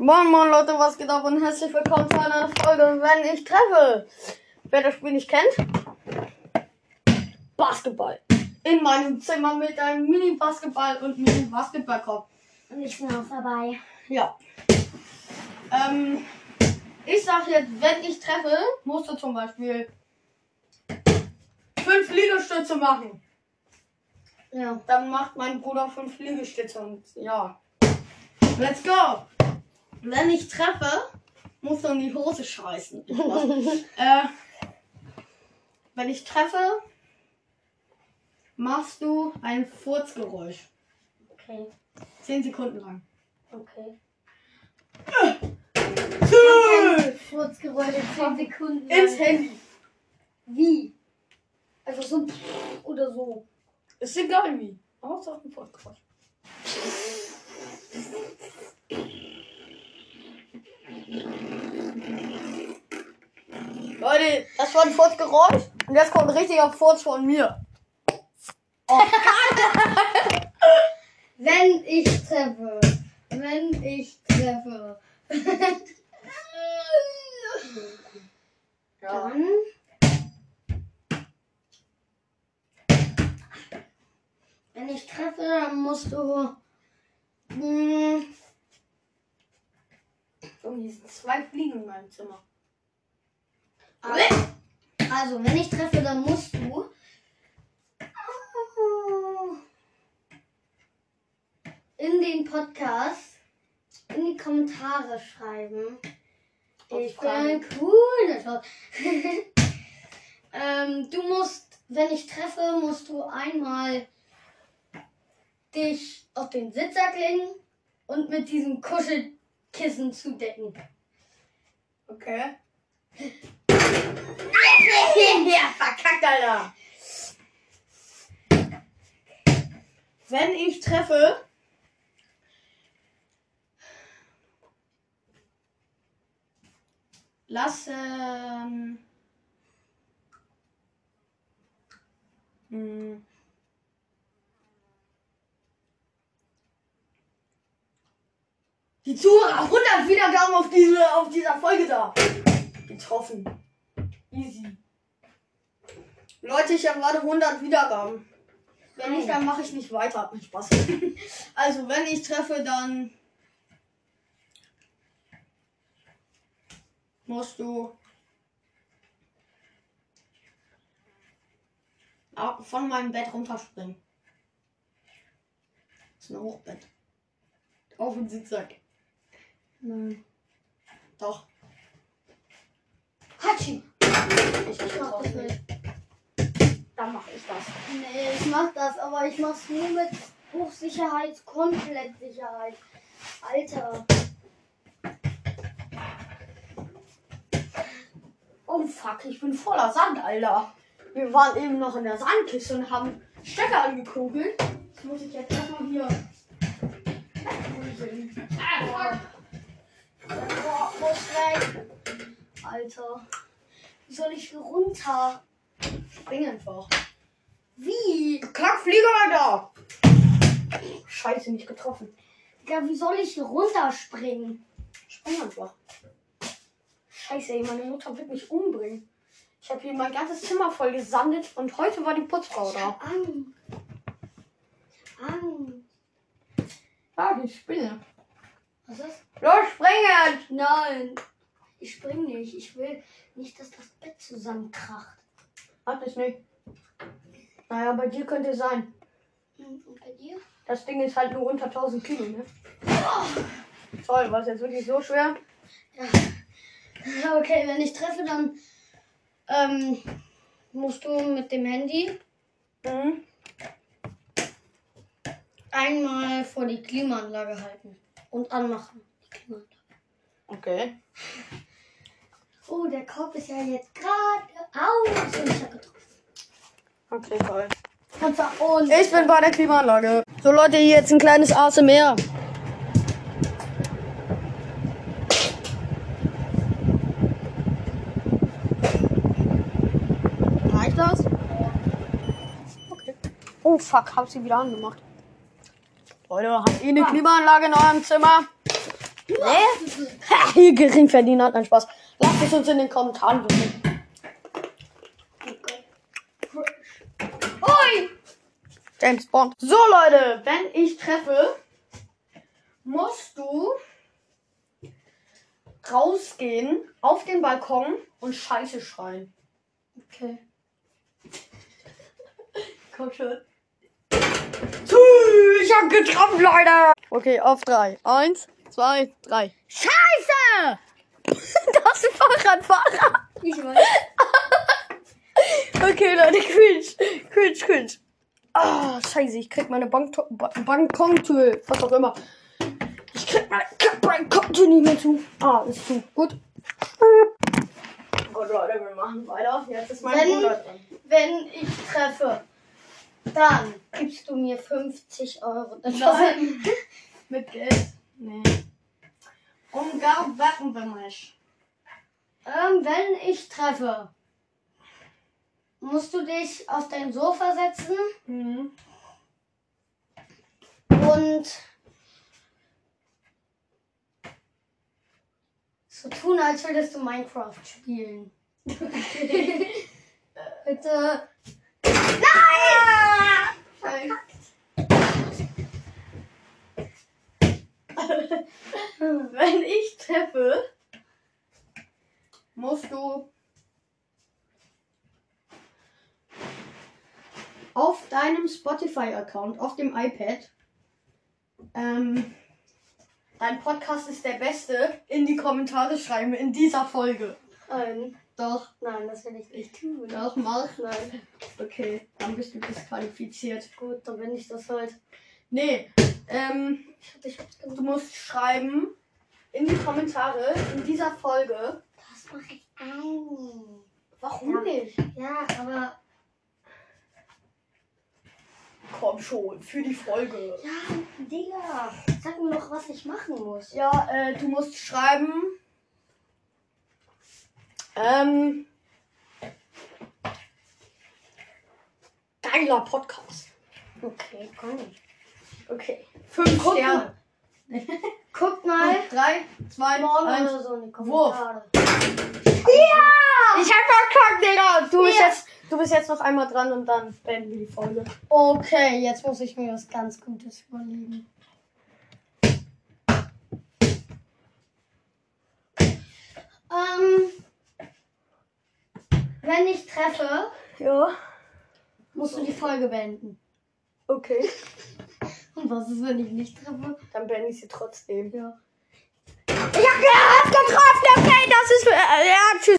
Moin Moin Leute, was geht ab und herzlich willkommen zu einer Folge, wenn ich treffe. Wer das Spiel nicht kennt, Basketball. In meinem Zimmer mit einem Mini-Basketball und Mini-Basketballkorb. Und ich bin auch dabei. Ja. Ähm, ich sag jetzt, wenn ich treffe, musst du zum Beispiel fünf Liegestütze machen. Ja. Dann macht mein Bruder fünf Liegestütze und ja. Let's go! Wenn ich treffe, musst du in die Hose scheißen. äh, wenn ich treffe, machst du ein Furzgeräusch. Okay. Zehn Sekunden lang. Okay. Ins Furzgeräusche 10 Sekunden. lang. Handy. Wie? Also so oder so. Ist egal wie. Aber es ist auch ein Furzgeräusch. Leute, das war ein Furzgeräusch und jetzt kommt ein richtiger Furz von mir. Wenn ich treffe. Wenn ich treffe. Dann. Wenn ich treffe, dann musst du. Hm, Hier sind zwei Fliegen in meinem Zimmer. Also, wenn ich treffe, dann musst du. In den Podcast, in die Kommentare schreiben. Ich bin ein cooler ähm, Du musst, wenn ich treffe, musst du einmal dich auf den Sitzer legen und mit diesem Kuschelkissen zudecken. Okay. ja, verkackt, Alter. Wenn ich treffe. Lassen. Hm. Die Zuhörer 100 Wiedergaben auf, diese, auf dieser Folge da. Getroffen. Easy. Leute, ich habe gerade 100 Wiedergaben. Wenn nicht, dann mache ich nicht weiter. Hat mir Spaß. also, wenn ich treffe, dann musst du von meinem Bett runterspringen. Das ist ein Hochbett. Auf den Sitzsack. Nein. Doch. Hatschi! Ich Ich mach das nicht. Dann mache ich das. Nee, ich mach das, aber ich mach's nur mit Hochsicherheit, Komplettsicherheit. Alter. Oh fuck, ich bin voller Sand, Alter. Wir waren eben noch in der Sandkiste und haben Stecker angekugelt. Das muss ich jetzt erstmal hier. Ah, Boah, muss weg. Alter. Wie soll ich hier runter? Spring einfach. Wie? Kackflieger, Alter! Scheiße, nicht getroffen. Ja, wie soll ich hier runterspringen? Spring einfach. Scheiße, ey, meine Mutter wird mich umbringen. Ich habe hier mein ganzes Zimmer voll gesandet und heute war die Putzfrau da. Angst. Angst. Ja, die Spinne. Was ist? Los, springen! Nein. Ich spring nicht. Ich will nicht, dass das Bett zusammenkracht. Hat es nicht. Naja, bei dir könnte es sein. Hm, Und bei dir? Das Ding ist halt nur unter 1000 Kilo, ne? Toll, war es jetzt wirklich so schwer? Ja, okay, wenn ich treffe, dann ähm, musst du mit dem Handy Mhm. einmal vor die Klimaanlage halten und anmachen. Die Klimaanlage. Okay. Oh, der Korb ist ja jetzt gerade aus und ich hab getroffen. Okay, toll. Und zwar und Ich bin bei der Klimaanlage. So Leute, hier jetzt ein kleines ASMR. Reicht das? Okay. Oh fuck, hab sie wieder angemacht. Leute, habt ihr eine Klimaanlage in eurem Zimmer? Nee? Ha, hier Geringverdiener hat einen Spaß. Lasst es uns in den Kommentaren wissen. Ui! James Bond. So, Leute, wenn ich treffe, musst du rausgehen auf den Balkon und Scheiße schreien. Okay. Komm schon. Ich hab getroffen, Leute. Okay, auf drei. Eins, zwei, drei. Scheiße! Das ist ein Fahrradfahrer. Ich weiß. Okay, Leute, cringe. Cringe, cringe. Ah, scheiße, ich krieg meine Bank ba Balkontür, was auch immer. Ich krieg meine Balkontür nicht mehr zu. Ah, ist zu. Gut. Gut, Leute, wir machen weiter. Jetzt ist mein Wenn- Bruder dran. Wenn ich treffe, dann gibst du mir 50 Euro. Nein. Mit Geld? Nee. Um gar wecken wir mich. Ähm, wenn ich treffe, musst du dich auf dein Sofa setzen Mhm. und so tun, als würdest du Minecraft spielen. Bitte. Nein! Wenn ich treffe, musst du auf deinem Spotify-Account, auf dem iPad, ähm, dein Podcast ist der beste, in die Kommentare schreiben in dieser Folge. Nein, Doch, nein, das will ich nicht tun. doch, mach. Nein. Okay, dann bist du disqualifiziert. Gut, dann bin ich das halt. Nee, ähm, du musst schreiben in die Kommentare in dieser Folge. Das mache ich ein. Warum Ja. nicht? Ja, aber. Komm schon, für die Folge. Ja, Digga. Sag mir doch, was ich machen muss. Ja, äh, du musst schreiben. Ähm. Geiler Podcast. Okay, komm. Okay. Fünf Guck Sterne. mal. Guck mal. Drei, zwei, Morgen eins. oder so in die Wurf. Kommentare. Ich hab verkackt, Digga. Du bist, Ja. jetzt, du bist jetzt noch einmal dran und dann beenden wir die Folge. Okay, jetzt muss ich mir was ganz Gutes überlegen. Ähm, wenn ich treffe, ja. musst du die Folge beenden. Okay. Und was ist, wenn ich nicht treffe? Dann beende ich sie trotzdem. Ja. Ich hab gehabt getroffen, okay, das ist. Äh, ja, tschüss.